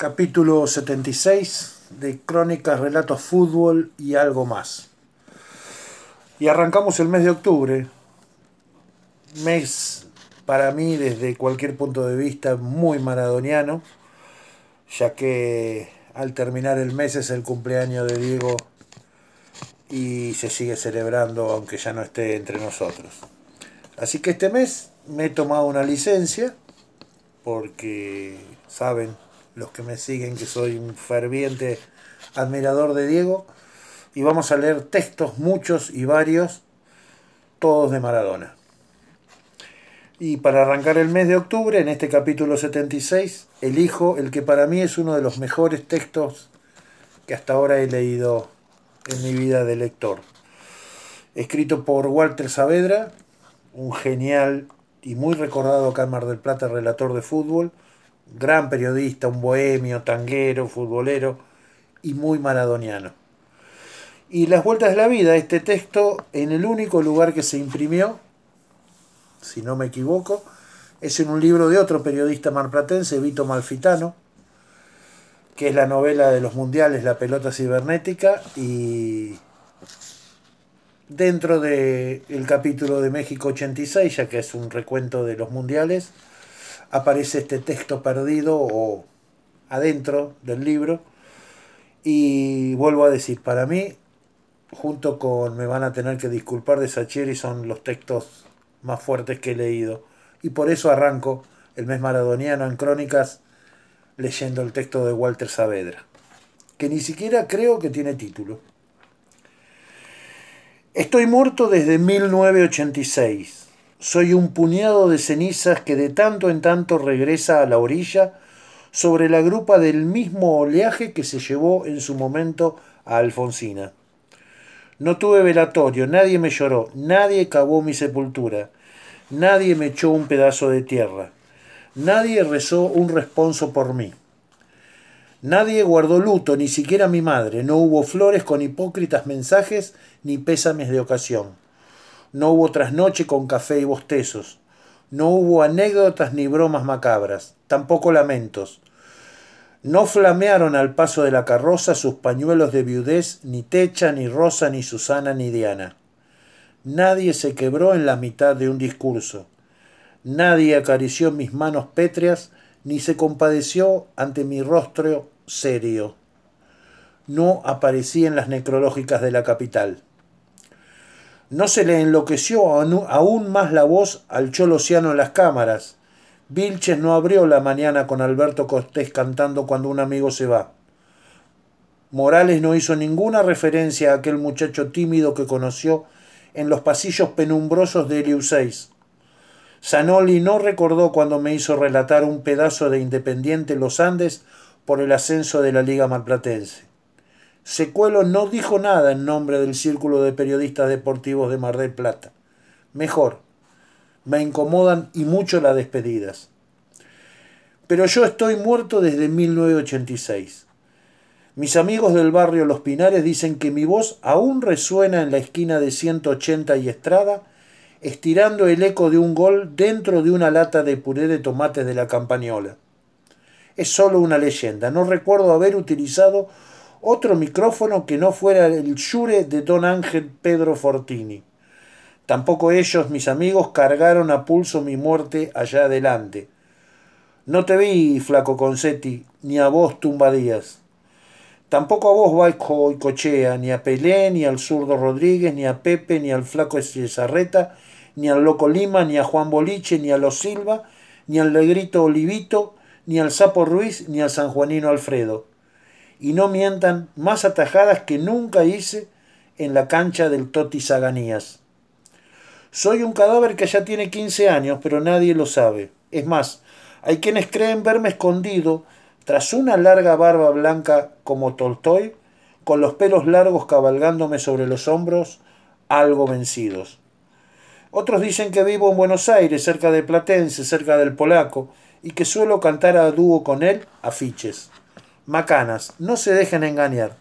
capítulo 76 de Crónicas, Relatos, Fútbol y algo más. Y arrancamos el mes de octubre, mes para mí desde cualquier punto de vista muy maradoniano, ya que al terminar el mes es el cumpleaños de Diego y se sigue celebrando aunque ya no esté entre nosotros. Así que este mes me he tomado una licencia porque saben los que me siguen que soy un ferviente admirador de Diego y vamos a leer textos muchos y varios todos de Maradona. Y para arrancar el mes de octubre, en este capítulo 76, elijo el que para mí es uno de los mejores textos que hasta ahora he leído en mi vida de lector. Escrito por Walter Saavedra, un genial y muy recordado acá del Plata relator de fútbol, gran periodista, un bohemio, tanguero, futbolero y muy maradoniano. Y las vueltas de la vida, este texto en el único lugar que se imprimió, si no me equivoco, es en un libro de otro periodista marplatense, Vito Malfitano, que es la novela de los mundiales La pelota cibernética y dentro del el capítulo de México 86, ya que es un recuento de los mundiales, aparece este texto perdido o adentro del libro. Y vuelvo a decir, para mí, junto con Me van a tener que disculpar de Sacheri, son los textos más fuertes que he leído. Y por eso arranco el mes maradoniano en Crónicas leyendo el texto de Walter Saavedra, que ni siquiera creo que tiene título. Estoy muerto desde 1986. Soy un puñado de cenizas que de tanto en tanto regresa a la orilla sobre la grupa del mismo oleaje que se llevó en su momento a Alfonsina. No tuve velatorio, nadie me lloró, nadie cavó mi sepultura, nadie me echó un pedazo de tierra, nadie rezó un responso por mí. Nadie guardó luto, ni siquiera mi madre. No hubo flores con hipócritas mensajes, ni pésames de ocasión. No hubo trasnoche con café y bostezos. No hubo anécdotas ni bromas macabras, tampoco lamentos. No flamearon al paso de la carroza sus pañuelos de viudez, ni Techa, ni Rosa, ni Susana, ni Diana. Nadie se quebró en la mitad de un discurso. Nadie acarició mis manos pétreas, ni se compadeció ante mi rostro serio. No aparecía en las necrológicas de la capital. No se le enloqueció aún más la voz al Cholosiano en las cámaras. Vilches no abrió la mañana con Alberto Costés cantando cuando un amigo se va. Morales no hizo ninguna referencia a aquel muchacho tímido que conoció en los pasillos penumbrosos de Eleuseis Zanoli no recordó cuando me hizo relatar un pedazo de Independiente Los Andes por el ascenso de la Liga Marplatense. Secuelo no dijo nada en nombre del Círculo de Periodistas Deportivos de Mar del Plata. Mejor, me incomodan y mucho las despedidas. Pero yo estoy muerto desde 1986. Mis amigos del barrio Los Pinares dicen que mi voz aún resuena en la esquina de 180 y Estrada estirando el eco de un gol dentro de una lata de puré de tomates de la campañola. Es solo una leyenda, no recuerdo haber utilizado otro micrófono que no fuera el Shure de don Ángel Pedro Fortini. Tampoco ellos, mis amigos, cargaron a pulso mi muerte allá adelante. No te vi, flaco Concetti, ni a vos, Tumbadías. Tampoco a vos, Baico y Cochea, ni a Pelé, ni al zurdo Rodríguez, ni a Pepe, ni al flaco Cesarreta, ni al Loco Lima, ni a Juan Boliche, ni a Los Silva, ni al Negrito Olivito, ni al Sapo Ruiz, ni al Sanjuanino Alfredo. Y no mientan más atajadas que nunca hice en la cancha del Toti Saganías. Soy un cadáver que ya tiene 15 años, pero nadie lo sabe. Es más, hay quienes creen verme escondido tras una larga barba blanca como Tolstoy, con los pelos largos cabalgándome sobre los hombros, algo vencidos. Otros dicen que vivo en Buenos Aires, cerca de Platense, cerca del polaco, y que suelo cantar a dúo con él afiches. Macanas, no se dejen engañar.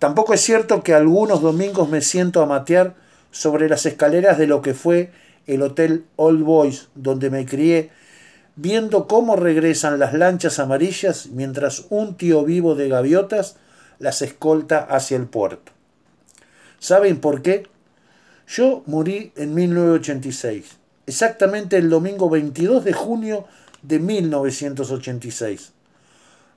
Tampoco es cierto que algunos domingos me siento a matear sobre las escaleras de lo que fue el Hotel Old Boys, donde me crié, viendo cómo regresan las lanchas amarillas mientras un tío vivo de gaviotas las escolta hacia el puerto. ¿Saben por qué? Yo morí en 1986, exactamente el domingo 22 de junio de 1986.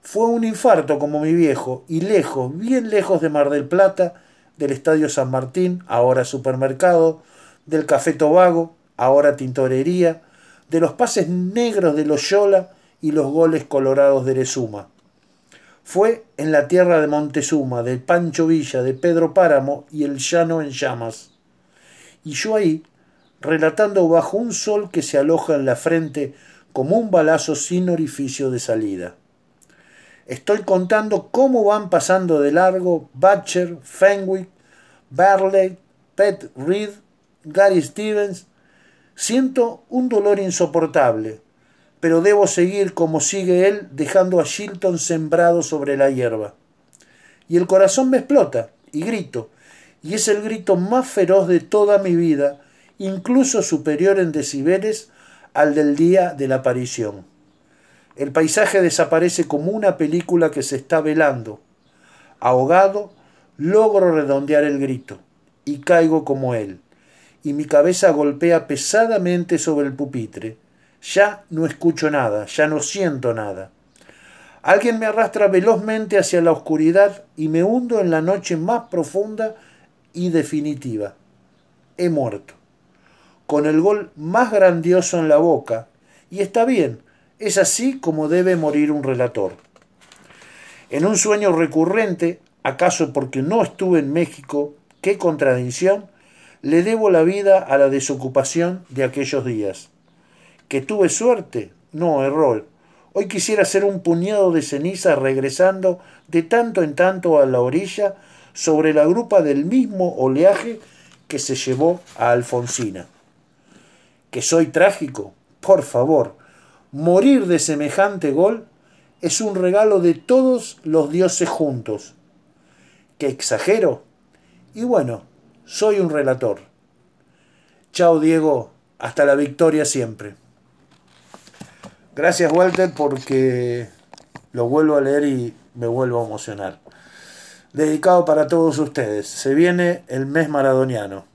Fue un infarto como mi viejo, y lejos, bien lejos de Mar del Plata, del Estadio San Martín, ahora supermercado, del Café Tobago, ahora tintorería, de los pases negros de Loyola y los goles colorados de Lesuma. Fue en la tierra de Montezuma, de Pancho Villa, de Pedro Páramo y el llano en llamas. Y yo ahí, relatando bajo un sol que se aloja en la frente como un balazo sin orificio de salida. Estoy contando cómo van pasando de largo Butcher, Fenwick, Barley, Pet Reed, Gary Stevens. Siento un dolor insoportable, pero debo seguir como sigue él, dejando a Shilton sembrado sobre la hierba. Y el corazón me explota, y grito, y es el grito más feroz de toda mi vida, incluso superior en decibeles al del día de la aparición. El paisaje desaparece como una película que se está velando. Ahogado, logro redondear el grito y caigo como él, y mi cabeza golpea pesadamente sobre el pupitre. Ya no escucho nada, ya no siento nada. Alguien me arrastra velozmente hacia la oscuridad y me hundo en la noche más profunda y definitiva. He muerto, con el gol más grandioso en la boca, y está bien, es así como debe morir un relator. En un sueño recurrente, acaso porque no estuve en México, qué contradicción, le debo la vida a la desocupación de aquellos días. ¿Que tuve suerte? No, error. Hoy quisiera ser un puñado de ceniza regresando de tanto en tanto a la orilla sobre la grupa del mismo oleaje que se llevó a Alfonsina. ¿Que soy trágico? Por favor, Morir de semejante gol es un regalo de todos los dioses juntos. ¿Qué exagero? Y bueno, soy un relator. Chao Diego, hasta la victoria siempre. Gracias Walter porque lo vuelvo a leer y me vuelvo a emocionar. Dedicado para todos ustedes. Se viene el mes maradoniano.